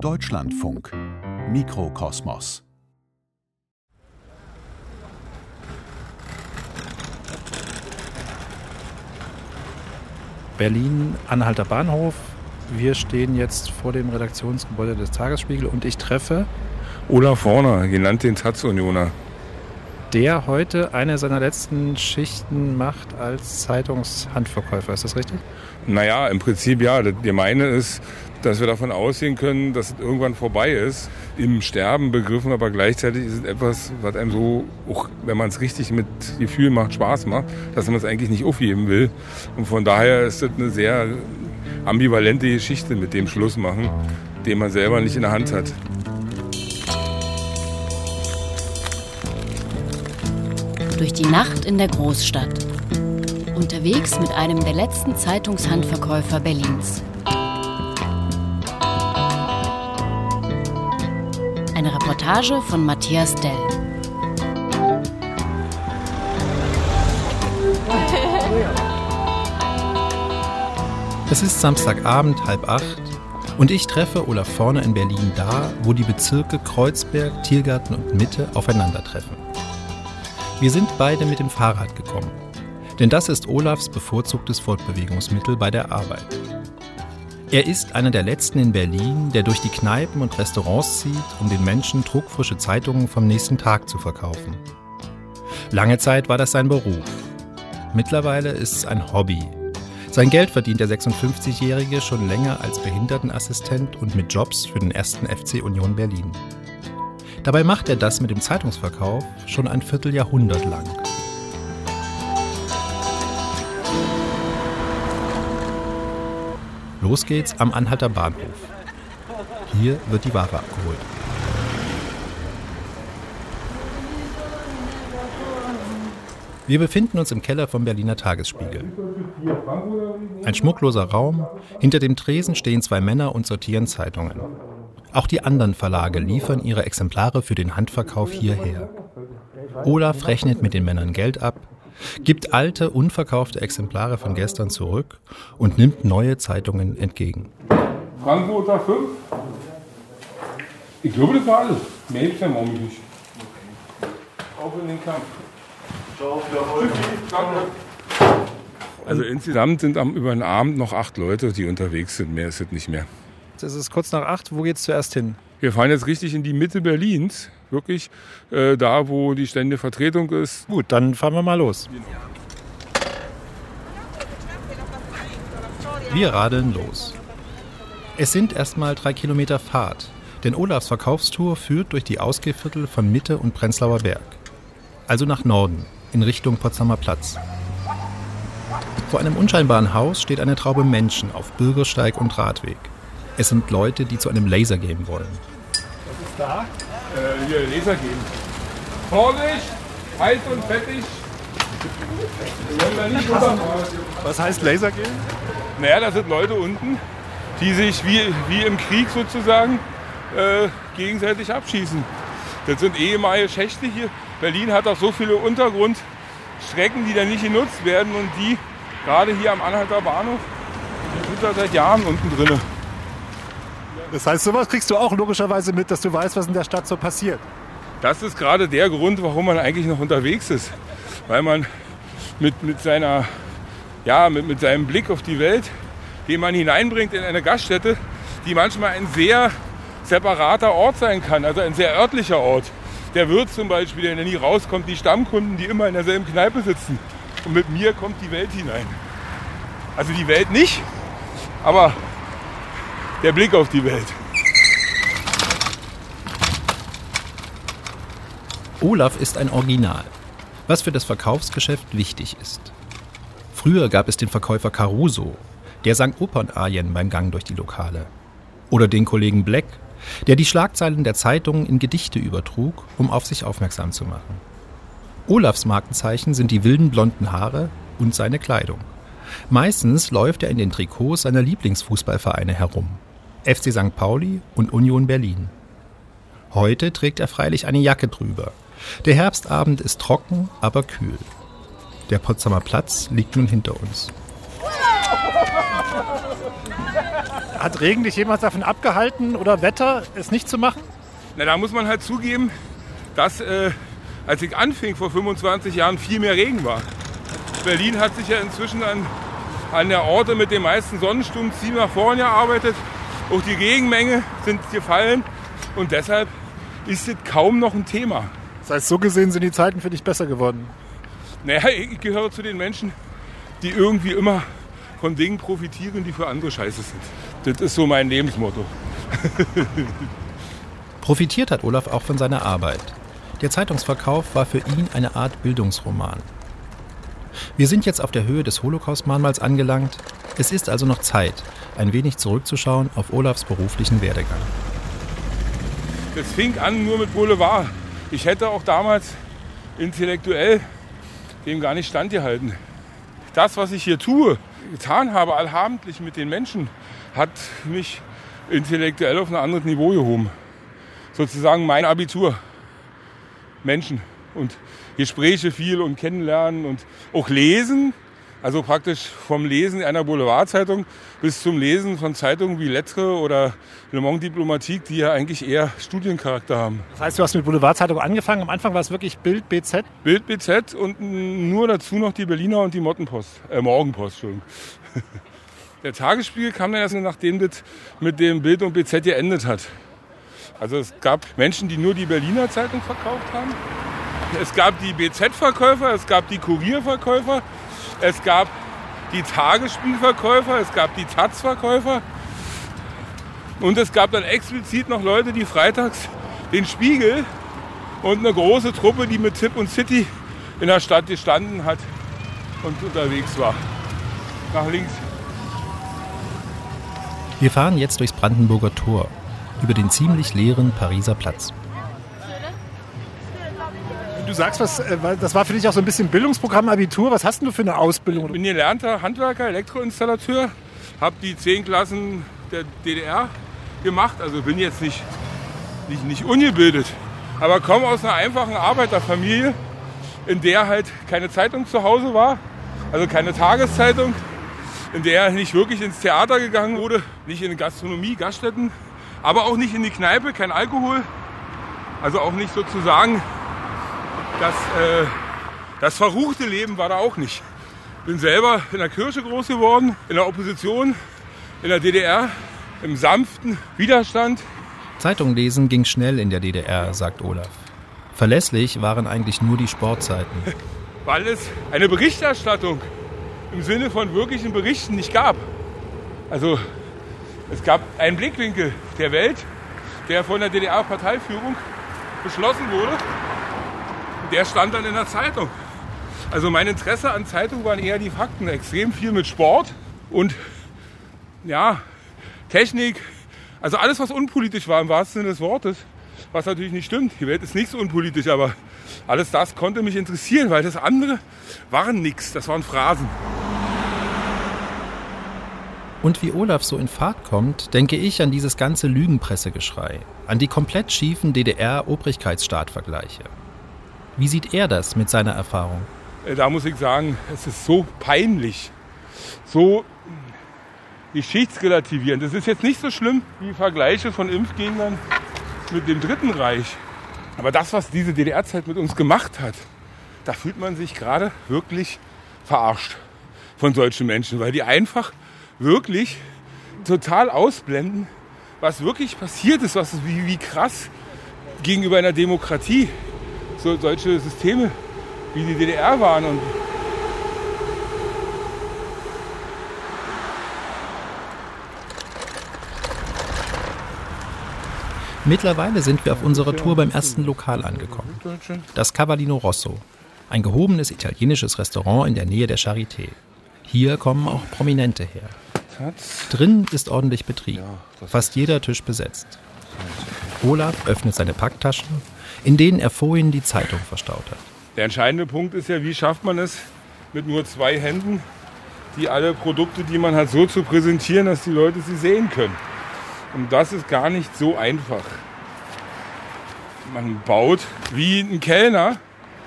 Deutschlandfunk Mikrokosmos Berlin, Anhalter Bahnhof. Wir stehen jetzt vor dem Redaktionsgebäude des Tagesspiegel und ich treffe Olaf Horner, genannt den Taz-Unioner. Der heute eine seiner letzten Schichten macht als Zeitungshandverkäufer. Ist das richtig? Naja, im Prinzip ja. Der meine ist, dass wir davon ausgehen können, dass es irgendwann vorbei ist. Im Sterben begriffen, aber gleichzeitig ist es etwas, was einem so, auch wenn man es richtig mit Gefühl macht, Spaß macht, dass man es eigentlich nicht aufgeben will. Und von daher ist das eine sehr ambivalente Geschichte mit dem Schluss machen, den man selber nicht in der Hand hat. Durch die Nacht in der Großstadt. Unterwegs mit einem der letzten Zeitungshandverkäufer Berlins. Eine Reportage von Matthias Dell. Es ist Samstagabend, halb acht, und ich treffe Olaf Vorne in Berlin da, wo die Bezirke Kreuzberg, Tiergarten und Mitte aufeinandertreffen. Wir sind beide mit dem Fahrrad gekommen, denn das ist Olafs bevorzugtes Fortbewegungsmittel bei der Arbeit. Er ist einer der letzten in Berlin, der durch die Kneipen und Restaurants zieht, um den Menschen druckfrische Zeitungen vom nächsten Tag zu verkaufen. Lange Zeit war das sein Beruf. Mittlerweile ist es ein Hobby, sein Geld verdient der 56-Jährige schon länger als Behindertenassistent und mit Jobs für den ersten FC Union Berlin. Dabei macht er das mit dem Zeitungsverkauf schon ein Vierteljahrhundert lang. Los geht's am Anhalter Bahnhof. Hier wird die Ware abgeholt. Wir befinden uns im Keller vom Berliner Tagesspiegel. Ein schmuckloser Raum, hinter dem Tresen stehen zwei Männer und sortieren Zeitungen. Auch die anderen Verlage liefern ihre Exemplare für den Handverkauf hierher. Olaf rechnet mit den Männern Geld ab, gibt alte, unverkaufte Exemplare von gestern zurück und nimmt neue Zeitungen entgegen. Frankfurter 5? Ich glaube, das war alles. Mehr ja morgen nicht. Auf in den Kampf. Also insgesamt sind am, über den Abend noch acht Leute, die unterwegs sind. Mehr ist es nicht mehr. Es ist kurz nach acht. Wo geht's zuerst hin? Wir fahren jetzt richtig in die Mitte Berlins. Wirklich äh, da, wo die ständige Vertretung ist. Gut, dann fahren wir mal los. Wir radeln los. Es sind erstmal drei Kilometer Fahrt, denn Olafs Verkaufstour führt durch die Ausgehviertel von Mitte und Prenzlauer Berg. Also nach Norden, in Richtung Potsdamer Platz. Vor einem unscheinbaren Haus steht eine Traube Menschen auf Bürgersteig und Radweg. Es sind Leute, die zu einem Lasergame wollen. Was ist da? Äh, hier, Lasergame. Vorsicht! Heiß und fettig! Was heißt Lasergame? Naja, das sind Leute unten, die sich wie, wie im Krieg sozusagen äh, gegenseitig abschießen. Das sind ehemalige Schächte hier. Berlin hat auch so viele Untergrundstrecken, die da nicht genutzt werden und die, gerade hier am Anhalter Bahnhof, sind da seit Jahren unten drin. Das heißt, sowas kriegst du auch logischerweise mit, dass du weißt, was in der Stadt so passiert. Das ist gerade der Grund, warum man eigentlich noch unterwegs ist. Weil man mit, mit, seiner, ja, mit, mit seinem Blick auf die Welt, den man hineinbringt in eine Gaststätte, die manchmal ein sehr separater Ort sein kann, also ein sehr örtlicher Ort. Der Wirt zum Beispiel, der nie rauskommt, die Stammkunden, die immer in derselben Kneipe sitzen. Und mit mir kommt die Welt hinein. Also die Welt nicht, aber der Blick auf die Welt. Olaf ist ein Original, was für das Verkaufsgeschäft wichtig ist. Früher gab es den Verkäufer Caruso, der sang Opernarien beim Gang durch die Lokale. Oder den Kollegen Black, der die Schlagzeilen der Zeitungen in Gedichte übertrug, um auf sich aufmerksam zu machen. Olafs Markenzeichen sind die wilden blonden Haare und seine Kleidung. Meistens läuft er in den Trikots seiner Lieblingsfußballvereine herum. FC St. Pauli und Union Berlin. Heute trägt er freilich eine Jacke drüber. Der Herbstabend ist trocken, aber kühl. Der Potsdamer Platz liegt nun hinter uns. Hat Regen dich jemals davon abgehalten oder Wetter, es nicht zu machen? Na, da muss man halt zugeben, dass äh, als ich anfing vor 25 Jahren viel mehr Regen war. Berlin hat sich ja inzwischen an, an der Orte mit den meisten Sonnenstunden ziemlich nach vorne gearbeitet. Auch die Regenmenge sind gefallen und deshalb ist es kaum noch ein Thema. Das heißt, so gesehen sind die Zeiten für dich besser geworden. Naja, ich gehöre zu den Menschen, die irgendwie immer von Dingen profitieren, die für andere scheiße sind. Das ist so mein Lebensmotto. Profitiert hat Olaf auch von seiner Arbeit. Der Zeitungsverkauf war für ihn eine Art Bildungsroman. Wir sind jetzt auf der Höhe des Holocaust-Mahnmals angelangt. Es ist also noch Zeit, ein wenig zurückzuschauen auf Olafs beruflichen Werdegang. Das fing an nur mit Boulevard. Ich hätte auch damals intellektuell dem gar nicht standgehalten. Das, was ich hier tue, getan habe, allhabendlich mit den Menschen, hat mich intellektuell auf ein anderes Niveau gehoben. Sozusagen mein Abitur. Menschen und Gespräche viel und kennenlernen und auch lesen. Also praktisch vom Lesen einer Boulevardzeitung bis zum Lesen von Zeitungen wie Lettre oder Le Monde Diplomatique, die ja eigentlich eher Studiencharakter haben. Das heißt, du hast mit Boulevardzeitungen angefangen. Am Anfang war es wirklich Bild BZ? Bild BZ und nur dazu noch die Berliner und die Mottenpost, äh, Morgenpost, Entschuldigung. Der Tagesspiegel kam dann erst nachdem das mit dem Bild und BZ geendet hat. Also es gab Menschen, die nur die Berliner Zeitung verkauft haben. Es gab die BZ-Verkäufer, es gab die Kurierverkäufer, es gab die Tagesspielverkäufer, es gab die Taz-Verkäufer. Und es gab dann explizit noch Leute, die freitags den Spiegel und eine große Truppe, die mit Tipp und City in der Stadt gestanden hat und unterwegs war. Nach links. Wir fahren jetzt durchs Brandenburger Tor über den ziemlich leeren Pariser Platz. Du sagst, was, äh, das war für dich auch so ein bisschen Bildungsprogramm Abitur. Was hast du für eine Ausbildung? Ich bin gelernter Handwerker, Elektroinstallateur, habe die zehn Klassen der DDR gemacht. Also bin jetzt nicht, nicht, nicht ungebildet, aber komme aus einer einfachen Arbeiterfamilie, in der halt keine Zeitung zu Hause war, also keine Tageszeitung, in der nicht wirklich ins Theater gegangen wurde, nicht in Gastronomie, Gaststätten, aber auch nicht in die Kneipe, kein Alkohol. Also auch nicht sozusagen das, äh, das verruchte Leben war da auch nicht. Bin selber in der Kirche groß geworden, in der Opposition, in der DDR, im sanften Widerstand. Zeitung lesen ging schnell in der DDR, sagt Olaf. Verlässlich waren eigentlich nur die Sportzeiten. Weil es eine Berichterstattung im Sinne von wirklichen Berichten nicht gab. Also es gab einen Blickwinkel der Welt, der von der DDR-Parteiführung beschlossen wurde der stand dann in der Zeitung. Also mein Interesse an Zeitung waren eher die Fakten. Extrem viel mit Sport und ja, Technik. Also alles, was unpolitisch war im wahrsten Sinne des Wortes. Was natürlich nicht stimmt. Die Welt ist nicht so unpolitisch, aber alles das konnte mich interessieren, weil das andere waren nichts. Das waren Phrasen. Und wie Olaf so in Fahrt kommt, denke ich an dieses ganze Lügenpressegeschrei, an die komplett schiefen DDR-Obrigkeitsstaat-Vergleiche. Wie sieht er das mit seiner Erfahrung? Äh, da muss ich sagen, es ist so peinlich, so geschichtsrelativierend. Es ist jetzt nicht so schlimm wie Vergleiche von Impfgegnern mit dem Dritten Reich. Aber das, was diese DDR-Zeit mit uns gemacht hat, da fühlt man sich gerade wirklich verarscht von solchen Menschen, weil die einfach wirklich total ausblenden, was wirklich passiert ist, was wie, wie krass gegenüber einer Demokratie so, solche Systeme wie die DDR waren. Und Mittlerweile sind wir auf unserer Tour beim ersten Lokal angekommen. Das Cavallino Rosso, ein gehobenes italienisches Restaurant in der Nähe der Charité. Hier kommen auch Prominente her. Drin ist ordentlich Betrieb. Fast jeder Tisch besetzt. Olaf öffnet seine Packtaschen in denen er vorhin die Zeitung verstaut hat. Der entscheidende Punkt ist ja, wie schafft man es mit nur zwei Händen, die alle Produkte, die man hat, so zu präsentieren, dass die Leute sie sehen können. Und das ist gar nicht so einfach. Man baut wie ein Kellner,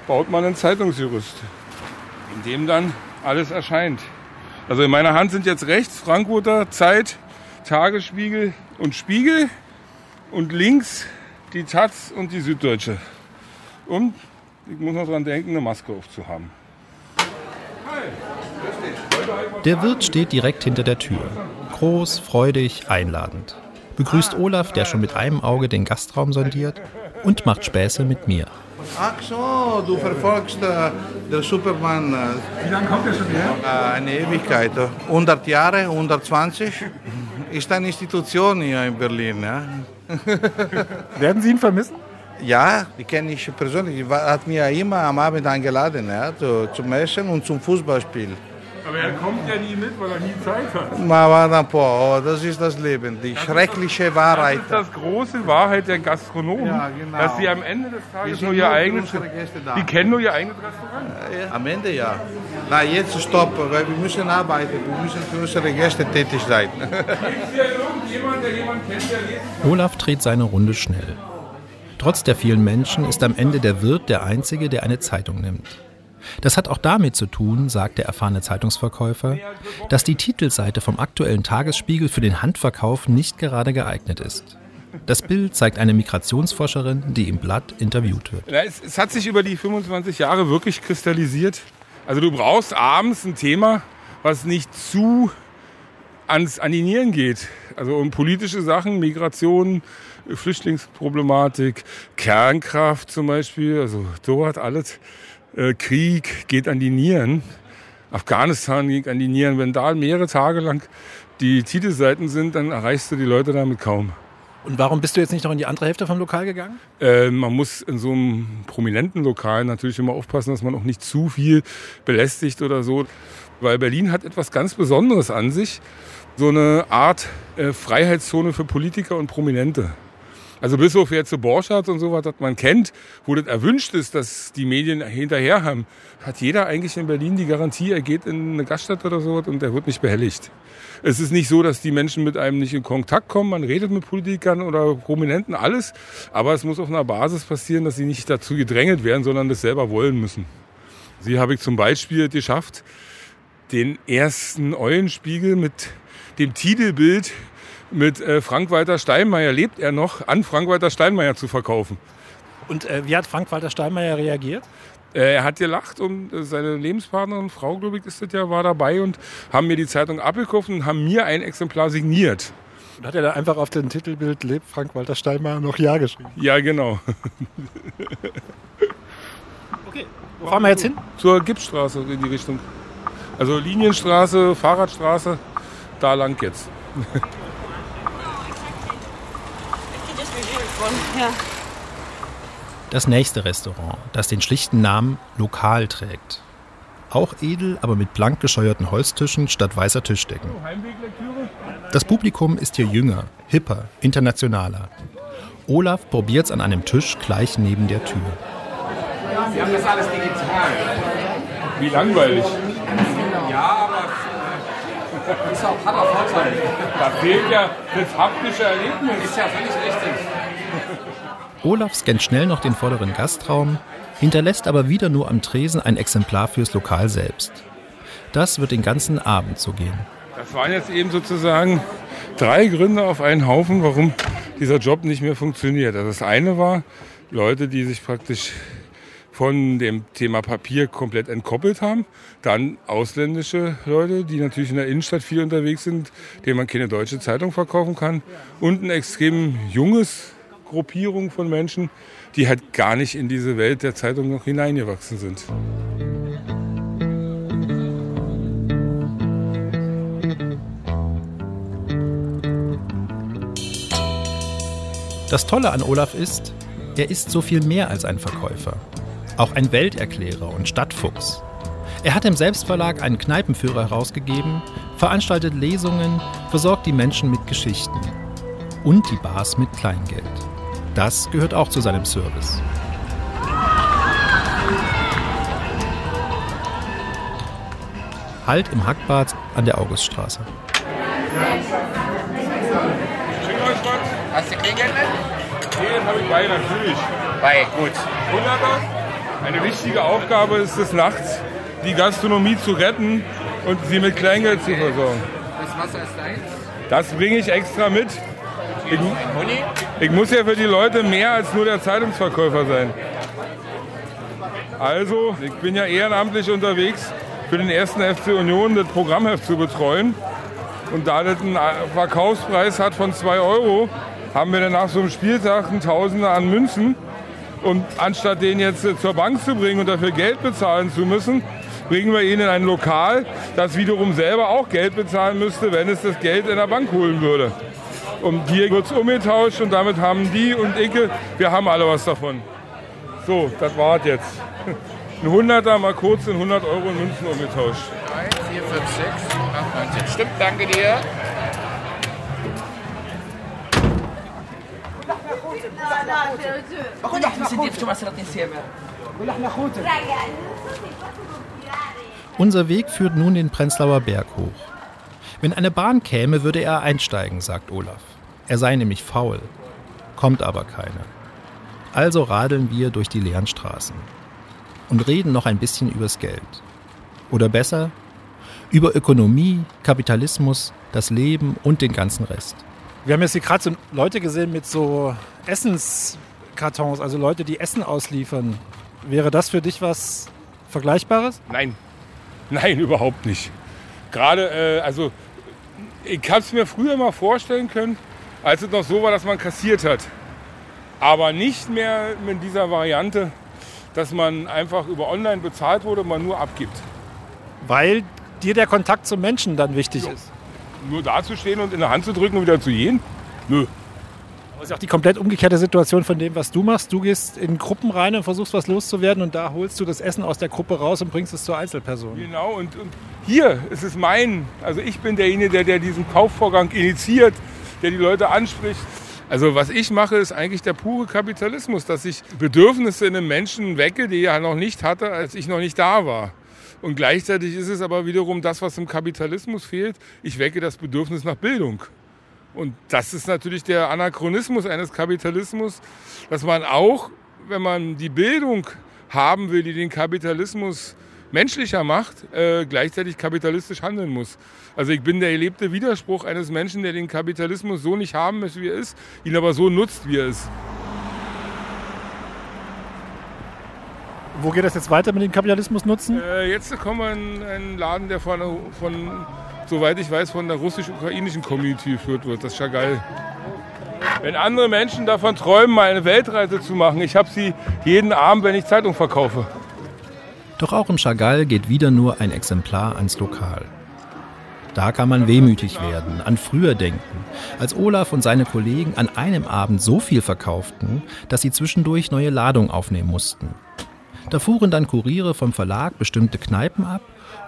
baut man ein Zeitungsgerüst, in dem dann alles erscheint. Also in meiner Hand sind jetzt rechts Frankfurter Zeit, Tagesspiegel und Spiegel und links die Taz und die Süddeutsche. Und ich muss noch dran denken, eine Maske aufzuhaben. Der Wirt steht direkt hinter der Tür. Groß, freudig, einladend. Begrüßt Olaf, der schon mit einem Auge den Gastraum sondiert, und macht Späße mit mir. Ach so, du verfolgst äh, den Superman. Äh, Wie lange kommt der schon her? äh, eine Ewigkeit. 100 Jahre, 120. Ist eine Institution hier in Berlin. Ja, Werden Sie ihn vermissen? ja die kenne ich persönlich. War- hat mir immer am Abend eingeladen ja, zu, zum Essen und zum Fußballspiel. Aber er kommt ja nie mit, weil er nie Zeit hat. Va un po', oh, das ist das Leben, die schreckliche Wahrheit. Das ist das große Wahrheit der Gastronomen, Ja, genau. dass sie am Ende des Tages nur ihr eigenes, die kennen nur ihr eigenes Restaurant. Ja, Am Ende ja. Na, jetzt stopp, weil wir müssen arbeiten, wir müssen für unsere Gäste tätig sein. Ist hier irgendjemand, der jemanden kennt, der lebt? Olaf dreht seine Runde schnell. Trotz der vielen Menschen ist am Ende der Wirt der Einzige, der eine Zeitung nimmt. Das hat auch damit zu tun, sagt der erfahrene Zeitungsverkäufer, dass die Titelseite vom aktuellen Tagesspiegel für den Handverkauf nicht gerade geeignet ist. Das Bild zeigt eine Migrationsforscherin, die im Blatt interviewt wird. Es, es hat sich über die 25 Jahre wirklich kristallisiert. Also du brauchst abends ein Thema, was nicht zu ans an die Nieren geht. Also um politische Sachen, Migration, Flüchtlingsproblematik, Kernkraft zum Beispiel, also so hat alles. Äh, Krieg geht an die Nieren. Afghanistan geht an die Nieren. Wenn da mehrere Tage lang die Titelseiten sind, dann erreichst du die Leute damit kaum. Und warum bist du jetzt nicht noch in die andere Hälfte vom Lokal gegangen? Äh, man muss in so einem prominenten Lokal natürlich immer aufpassen, dass man auch nicht zu viel belästigt oder so. Weil Berlin hat etwas ganz Besonderes an sich. So eine Art äh, Freiheitszone für Politiker und Prominente. Also bis auf jetzt so Borchardt und sowas, das man kennt, wo das erwünscht ist, dass die Medien hinterher haben, hat jeder eigentlich in Berlin die Garantie, er geht in eine Gaststätte oder sowas und er wird nicht behelligt. Es ist nicht so, dass die Menschen mit einem nicht in Kontakt kommen. Man redet mit Politikern oder Prominenten, alles. Aber es muss auf einer Basis passieren, dass sie nicht dazu gedrängelt werden, sondern das selber wollen müssen. Sie habe ich zum Beispiel geschafft, den ersten Eulenspiegel mit dem Titelbild mit äh, Frank-Walter Steinmeier, lebt er noch, an Frank-Walter Steinmeier zu verkaufen. Und äh, wie hat Frank-Walter Steinmeier reagiert? Äh, Er hat gelacht und äh, seine Lebenspartnerin, Frau, glaube ich, ist das ja, war dabei und haben mir die Zeitung abgekauft und haben mir ein Exemplar signiert. Und hat er da einfach auf dem Titelbild Lebt Frank-Walter Steinmeier noch Ja geschrieben? Ja, genau. Wo fahren wir jetzt hin? Zur Gipsstraße in die Richtung. Also Linienstraße, Fahrradstraße, da lang jetzt. Das nächste Restaurant, das den schlichten Namen Lokal trägt. Auch edel, aber mit blank gescheuerten Holztischen statt weißer Tischdecken. Heimweglektüre? Das Publikum ist hier jünger, hipper, internationaler. Olaf probiert's an einem Tisch gleich neben der Tür. Wie langweilig. Da fehlt ja das haptische Erlebnis. Ist ja völlig richtig. Olaf scannt schnell noch den vorderen Gastraum, hinterlässt aber wieder nur am Tresen ein Exemplar fürs Lokal selbst. Das wird den ganzen Abend so gehen. Das waren jetzt eben sozusagen drei Gründe auf einen Haufen, warum dieser Job nicht mehr funktioniert. Also das eine war Leute, die sich praktisch von dem Thema Papier komplett entkoppelt haben. Dann ausländische Leute, die natürlich in der Innenstadt viel unterwegs sind, denen man keine deutsche Zeitung verkaufen kann. Und ein extrem junges Gruppierung von Menschen, die halt gar nicht in diese Welt der Zeitung noch hineingewachsen sind. Das Tolle an Olaf ist, er ist so viel mehr als ein Verkäufer. Auch ein Welterklärer und Stadtfuchs. Er hat im Selbstverlag einen Kneipenführer herausgegeben, veranstaltet Lesungen, versorgt die Menschen mit Geschichten. Und die Bars mit Kleingeld. Das gehört auch zu seinem Service. Halt im Hackbad an der Auguststraße. Hast du Kleingeld mit? Nee, habe ich bei, natürlich. Bei, gut. Wunderbar. Eine wichtige Aufgabe ist es nachts, die Gastronomie zu retten und sie mit Kleingeld zu versorgen. Das Wasser ist deins? Das bringe ich extra mit. Ich, ich muss ja für die Leute mehr als nur der Zeitungsverkäufer sein. Also, ich bin ja ehrenamtlich unterwegs, für den ersten FC Union das Programmheft zu betreuen. Und da das einen Verkaufspreis hat von 2 Euro, haben wir dann nach so einem Spieltag einen Tausender an Münzen. Und anstatt den jetzt zur Bank zu bringen und dafür Geld bezahlen zu müssen, bringen wir ihn in ein Lokal, das wiederum selber auch Geld bezahlen müsste, wenn es das Geld in der Bank holen würde. Und hier wird es umgetauscht und damit haben die und Icke, wir haben alle was davon. So, das war's jetzt. Ein 100er mal kurz in 100 Euro in Münzen umgetauscht. 1, 4, 5, 6, 8, 19. Stimmt, danke dir. Unser Weg führt nun den Prenzlauer Berg hoch. Wenn eine Bahn käme, würde er einsteigen, sagt Olaf. Er sei nämlich faul. Kommt aber keine. Also radeln wir durch die leeren Straßen und reden noch ein bisschen übers Geld. Oder besser, über Ökonomie, Kapitalismus, das Leben und den ganzen Rest. Wir haben jetzt hier gerade so Leute gesehen mit so Essenskartons, also Leute, die Essen ausliefern. Wäre das für dich was Vergleichbares? Nein, nein, überhaupt nicht. Gerade, äh, also ich habe es mir früher mal vorstellen können, als es noch so war, dass man kassiert hat. Aber nicht mehr mit dieser Variante, dass man einfach über online bezahlt wurde und man nur abgibt. Weil dir der Kontakt zum Menschen dann wichtig ist. Nur dazustehen und in der Hand zu drücken und wieder zu gehen? Nö. Das ist auch die komplett umgekehrte Situation von dem, was du machst. Du gehst in Gruppen rein und versuchst was loszuwerden und da holst du das Essen aus der Gruppe raus und bringst es zur Einzelperson. Genau, und, und hier ist es mein, also ich bin derjenige, der, der diesen Kaufvorgang initiiert, der die Leute anspricht. Also was ich mache, ist eigentlich der pure Kapitalismus, dass ich Bedürfnisse in einem Menschen wecke, die er noch nicht hatte, als ich noch nicht da war. Und gleichzeitig ist es aber wiederum das, was im Kapitalismus fehlt. Ich wecke das Bedürfnis nach Bildung. Und das ist natürlich der Anachronismus eines Kapitalismus, dass man auch, wenn man die Bildung haben will, die den Kapitalismus menschlicher macht, äh, gleichzeitig kapitalistisch handeln muss. Also ich bin der erlebte Widerspruch eines Menschen, der den Kapitalismus so nicht haben möchte, wie er ist, ihn aber so nutzt, wie er ist. Wo geht das jetzt weiter mit dem Kapitalismus nutzen? Äh, jetzt kommen wir in einen Laden, der von, von soweit ich weiß, von der russisch-ukrainischen Community geführt wird, das Chagall. Wenn andere Menschen davon träumen, mal eine Weltreise zu machen, ich habe sie jeden Abend, wenn ich Zeitung verkaufe. Doch auch im Chagall geht wieder nur ein Exemplar ans Lokal. Da kann man wehmütig werden, an früher denken, als Olaf und seine Kollegen an einem Abend so viel verkauften, dass sie zwischendurch neue Ladung aufnehmen mussten. Da fuhren dann Kuriere vom Verlag bestimmte Kneipen ab,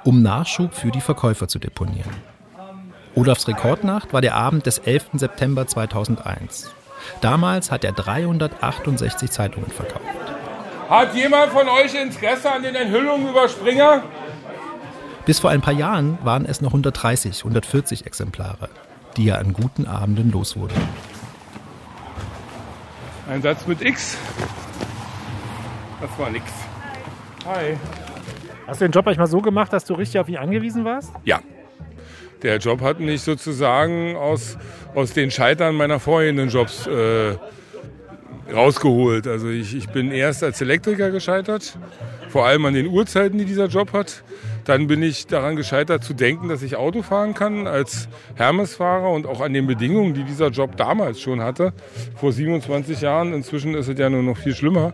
um Nachschub für die Verkäufer zu deponieren. Olafs Rekordnacht war der Abend des 11. September 2001. Damals hat er 368 Zeitungen verkauft. Hat jemand von euch Interesse an den Enthüllungen über Springer? Bis vor ein paar Jahren waren es noch 130, 140 Exemplare, die er an guten Abenden los wurde. Ein Satz mit X. Das war nix. Hi. Hast du den Job manchmal so gemacht, dass du richtig auf ihn angewiesen warst? Ja. Der Job hat mich sozusagen aus, aus den Scheitern meiner vorherigen Jobs äh, rausgeholt. Also ich, ich bin erst als Elektriker gescheitert, vor allem an den Uhrzeiten, die dieser Job hat. Dann bin ich daran gescheitert zu denken, dass ich Auto fahren kann als Hermesfahrer und auch an den Bedingungen, die dieser Job damals schon hatte, vor 27 Jahren. Inzwischen ist es ja nur noch viel schlimmer.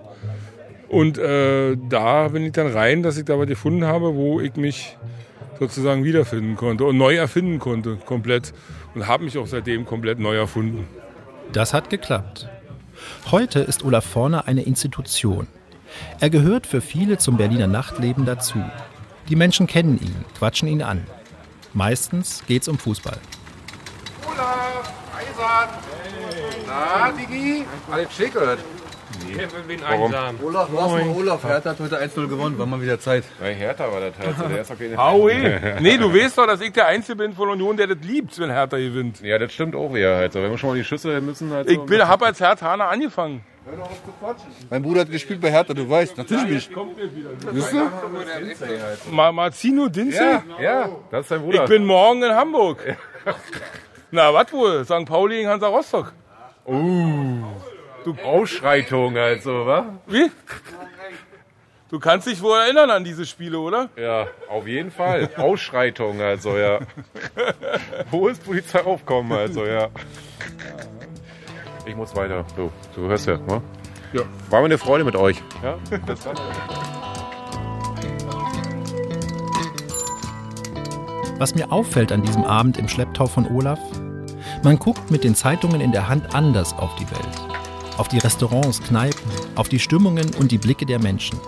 Und äh, da bin ich dann rein, dass ich da was gefunden habe, wo ich mich sozusagen wiederfinden konnte und neu erfinden konnte, komplett. Und habe mich auch seitdem komplett neu erfunden. Das hat geklappt. Heute ist Olaf Forner eine Institution. Er gehört für viele zum Berliner Nachtleben dazu. Die Menschen kennen ihn, quatschen ihn an. Meistens geht's um Fußball. Olaf, Eisern. Na, Digi? Alles schick, oder? Nee. Warum? Olaf, lass mal Olaf. Hertha hat heute 1-0 gewonnen. War mal wieder Zeit. Bei Hertha war das halt so. Der ist doch keine Howie! Nee, du weißt doch, dass ich der Einzige bin von Union, der das liebt, wenn Hertha gewinnt. Ja, das stimmt auch wieder halt so. Wenn wir schon mal die Schüsse müssen halt Ich so bin, hab als Herthaner angefangen. Mein Bruder hat gespielt bei Hertha, du weißt. Natürlich nicht. Wisst du? Ma Marzino Dinzel? Ja, ja, das ist dein Bruder. Ich bin morgen in Hamburg. Na, was wohl? St. Pauli gegen Hansa Rostock. Uh, du Ausschreitung also, wa? Wie? Du kannst dich wohl erinnern an diese Spiele, oder? Ja, auf jeden Fall. Ausschreitung also, ja. Wo ist Polizei aufkommen also, ja. Ich muss weiter. Du, du hörst ja, ne? Ja. War mir eine Freude mit euch. Ja, bis dann. Was mir auffällt an diesem Abend im Schlepptau von Olaf, man guckt mit den Zeitungen in der Hand anders auf die Welt. Auf die Restaurants, Kneipen, auf die Stimmungen und die Blicke der Menschen.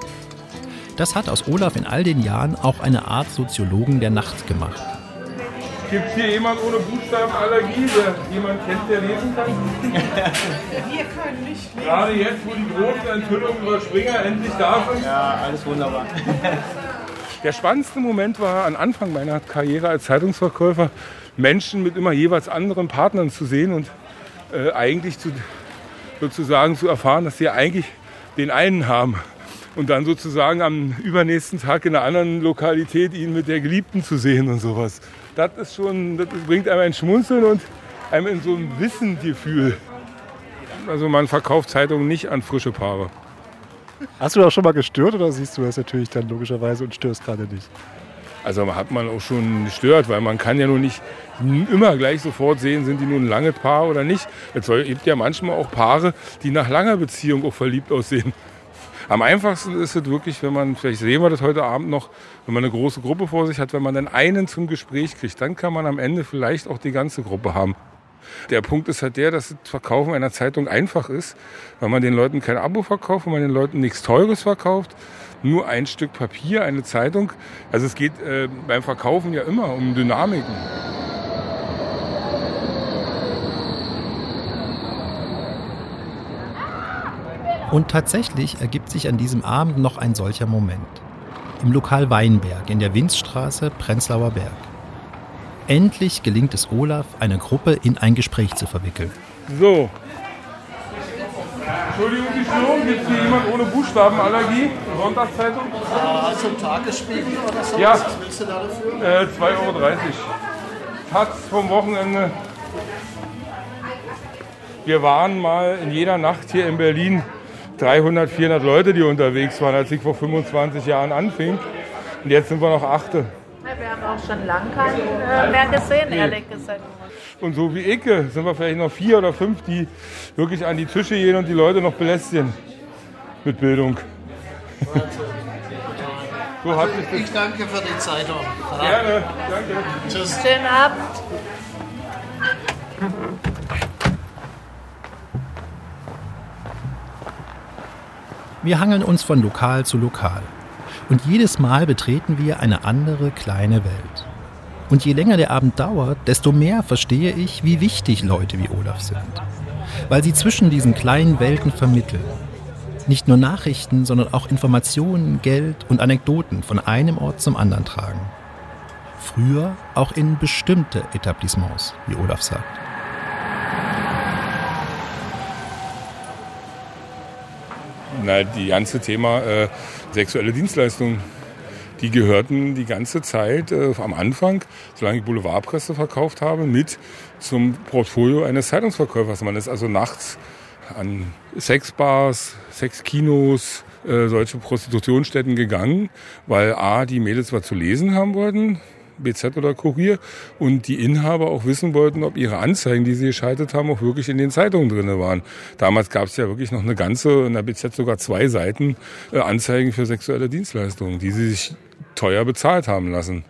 Das hat aus Olaf in all den Jahren auch eine Art Soziologen der Nacht gemacht. Gibt es hier jemand ohne Buchstabenallergie, der jemand kennt, der lesen kann? Wir können nicht lesen. Gerade jetzt, wo die großen Enthüllungen über Springer endlich da sind. Ja, alles wunderbar. Der spannendste Moment war am Anfang meiner Karriere als Zeitungsverkäufer, Menschen mit immer jeweils anderen Partnern zu sehen und äh, eigentlich zu, sozusagen zu erfahren, dass sie eigentlich den einen haben. Und dann sozusagen am übernächsten Tag in einer anderen Lokalität ihn mit der Geliebten zu sehen und sowas. Das ist schon, das bringt einem ein Schmunzeln und einem in so ein Wissengefühl. Also man verkauft Zeitungen nicht an frische Paare. Hast du da schon mal gestört oder siehst du das natürlich dann logischerweise und störst gerade nicht? Also hat man auch schon gestört, weil man kann ja nur nicht immer gleich sofort sehen, sind die nun ein langes Paar oder nicht. Es gibt ja manchmal auch Paare, die nach langer Beziehung auch verliebt aussehen. Am einfachsten ist es wirklich, wenn man, vielleicht sehen wir das heute Abend noch, wenn man eine große Gruppe vor sich hat, wenn man dann einen zum Gespräch kriegt, dann kann man am Ende vielleicht auch die ganze Gruppe haben. Der Punkt ist halt der, dass das Verkaufen einer Zeitung einfach ist, weil man den Leuten kein Abo verkauft, weil man den Leuten nichts Teures verkauft, nur ein Stück Papier, eine Zeitung. Also es geht äh, beim Verkaufen ja immer um Dynamiken. Und tatsächlich ergibt sich an diesem Abend noch ein solcher Moment. Im Lokal Weinberg in der Winzstraße, Prenzlauer Berg. Endlich gelingt es Olaf, eine Gruppe in ein Gespräch zu verwickeln. So. Entschuldigung, die Störung. Gibt es hier jemand ohne Buchstabenallergie? Sonntagszeitung? Du einen Tagesspiegel oder so? Ja. Was willst du da dafür? Äh, 2,30 Euro. Taz vom Wochenende. Wir waren mal in jeder Nacht hier in Berlin 300, 400 Leute, die unterwegs waren, als ich vor 25 Jahren anfing. Und jetzt sind wir noch achte. Wir haben auch schon lange keinen äh, mehr gesehen, ehrlich gesagt. Und so wie ich sind wir vielleicht noch vier oder fünf, die wirklich an die Tische gehen und die Leute noch belästigen mit Bildung. So das Ich danke für die Zeitung. Gerne, danke. Tschüss. Schönen Abend. Wir hangeln uns von Lokal zu Lokal. Und jedes Mal betreten wir eine andere kleine Welt. Und je länger der Abend dauert, desto mehr verstehe ich, wie wichtig Leute wie Olaf sind. Weil sie zwischen diesen kleinen Welten vermitteln. Nicht nur Nachrichten, sondern auch Informationen, Geld und Anekdoten von einem Ort zum anderen tragen. Früher auch in bestimmte Etablissements, wie Olaf sagt. Na, die ganze Thema äh, sexuelle Dienstleistungen, die gehörten die ganze Zeit äh, am Anfang, solange ich Boulevardpresse verkauft habe, mit zum Portfolio eines Zeitungsverkäufers. Man ist also nachts an Sexbars, Sexkinos, äh, solche Prostitutionsstätten gegangen, weil A, die Mädels was zu lesen haben wollten, BZ oder Kurier, und die Inhaber auch wissen wollten, ob ihre Anzeigen, die sie geschaltet haben, auch wirklich in den Zeitungen drin waren. Damals gab es ja wirklich noch eine ganze, in der BZ sogar zwei Seiten äh, Anzeigen für sexuelle Dienstleistungen, die sie sich teuer bezahlt haben lassen.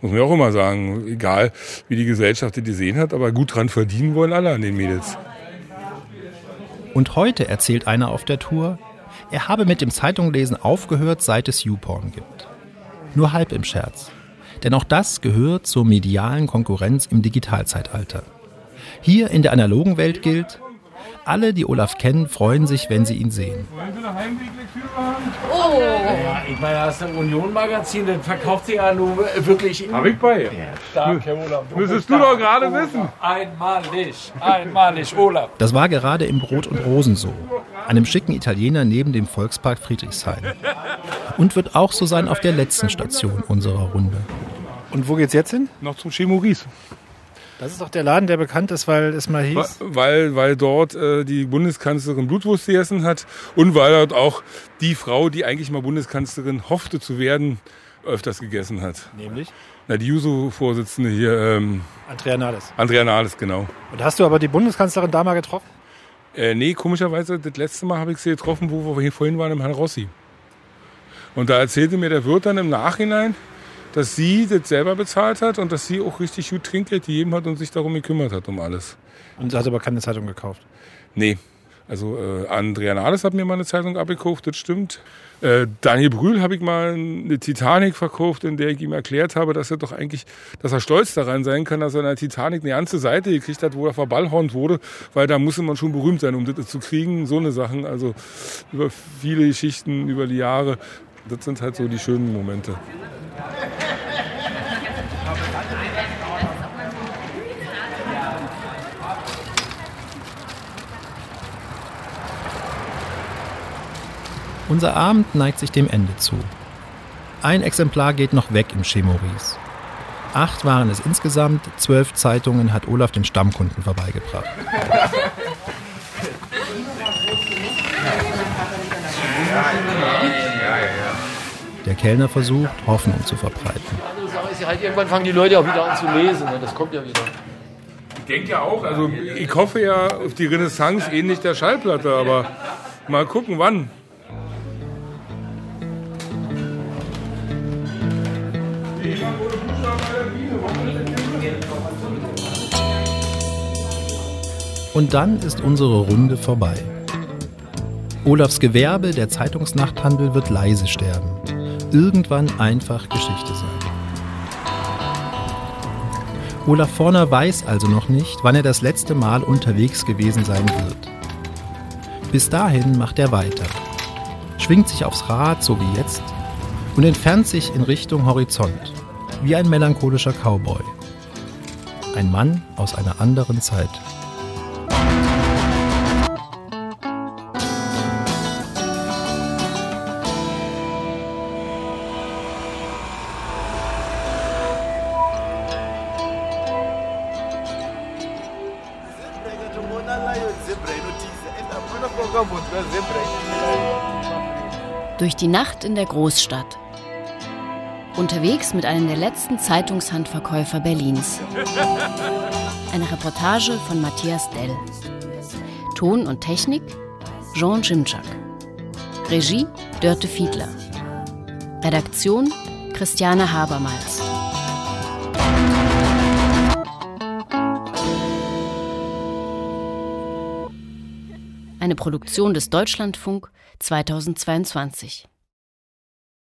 Muss man ja auch immer sagen, egal wie die Gesellschaft die gesehen hat, aber gut dran verdienen wollen alle an den Mädels. Und heute erzählt einer auf der Tour, er habe mit dem Zeitunglesen aufgehört, seit es YouPorn gibt. Nur halb im Scherz. Denn auch das gehört zur medialen Konkurrenz im Digitalzeitalter. Hier in der analogen Welt gilt, alle, die Olaf kennen, freuen sich, wenn sie ihn sehen. Wollen Sie eine Heimweglektüre haben? Oh, Ja, ich meine, das ist ein Union-Magazin, das verkauft sich ja nun wirklich. Hab ich bei. Stark, Herr Olaf. Müsstest du doch gerade wissen. Einmalig, einmalig, Olaf. Das war gerade im Brot und Rosen so, einem schicken Italiener neben dem Volkspark Friedrichshain. Und wird auch so sein auf der letzten Station unserer Runde. Und wo geht's jetzt hin? Noch zum Chemoris. Das ist doch der Laden, der bekannt ist, weil es mal hieß. Weil, weil dort äh, die Bundeskanzlerin Blutwurst gegessen hat und weil dort auch die Frau, die eigentlich mal Bundeskanzlerin hoffte zu werden, öfters gegessen hat. Nämlich? Na, die Juso-Vorsitzende hier. Ähm, Andrea Nahles. Andrea Nahles, genau. Und hast du aber die Bundeskanzlerin da mal getroffen? Äh, nee, komischerweise, das letzte Mal habe ich sie getroffen, wo wir hier vorhin waren, im Herrn Rossi. Und da erzählte mir der Wirt dann im Nachhinein, dass sie das selber bezahlt hat und dass sie auch richtig gut Trinkgeld gegeben hat und sich darum gekümmert hat, um alles. Und sie hat aber keine Zeitung gekauft? Nee. Also äh, Andrea Nahles hat mir mal eine Zeitung abgekauft, das stimmt. Äh, Daniel Brühl habe ich mal eine Titanic verkauft, in der ich ihm erklärt habe, dass er doch eigentlich, dass er stolz daran sein kann, dass er in der Titanic eine ganze Seite gekriegt hat, wo er verballhornt wurde, weil da musste man schon berühmt sein, um das zu kriegen. So eine Sachen, also über viele Geschichten, über die Jahre. Das sind halt so die schönen Momente. Unser Abend neigt sich dem Ende zu. Ein Exemplar geht noch weg im Chemoris. Acht waren es insgesamt, zwölf Zeitungen hat Olaf den Stammkunden vorbeigebracht. Der Kellner versucht, Hoffnung zu verbreiten. Halt, irgendwann fangen die Leute auch wieder an zu lesen. Ne? Das kommt ja wieder. Ich denke ja auch, also ich hoffe ja auf die Renaissance ähnlich der Schallplatte, aber mal gucken, wann. Und dann ist unsere Runde vorbei. Olafs Gewerbe, der Zeitungsnachthandel, wird leise sterben. Irgendwann einfach Geschichte sein. Olaf Forner weiß also noch nicht, wann er das letzte Mal unterwegs gewesen sein wird. Bis dahin macht er weiter, schwingt sich aufs Rad, so wie jetzt, und entfernt sich in Richtung Horizont, wie ein melancholischer Cowboy. Ein Mann aus einer anderen Zeit. Durch die Nacht in der Großstadt. Unterwegs mit einem der letzten Zeitungshandverkäufer Berlins. Eine Reportage von Matthias Dell. Ton und Technik Jean Jimczak. Regie Dörte Fiedler. Redaktion Christiane Habermals. Eine Produktion des Deutschlandfunk 2022.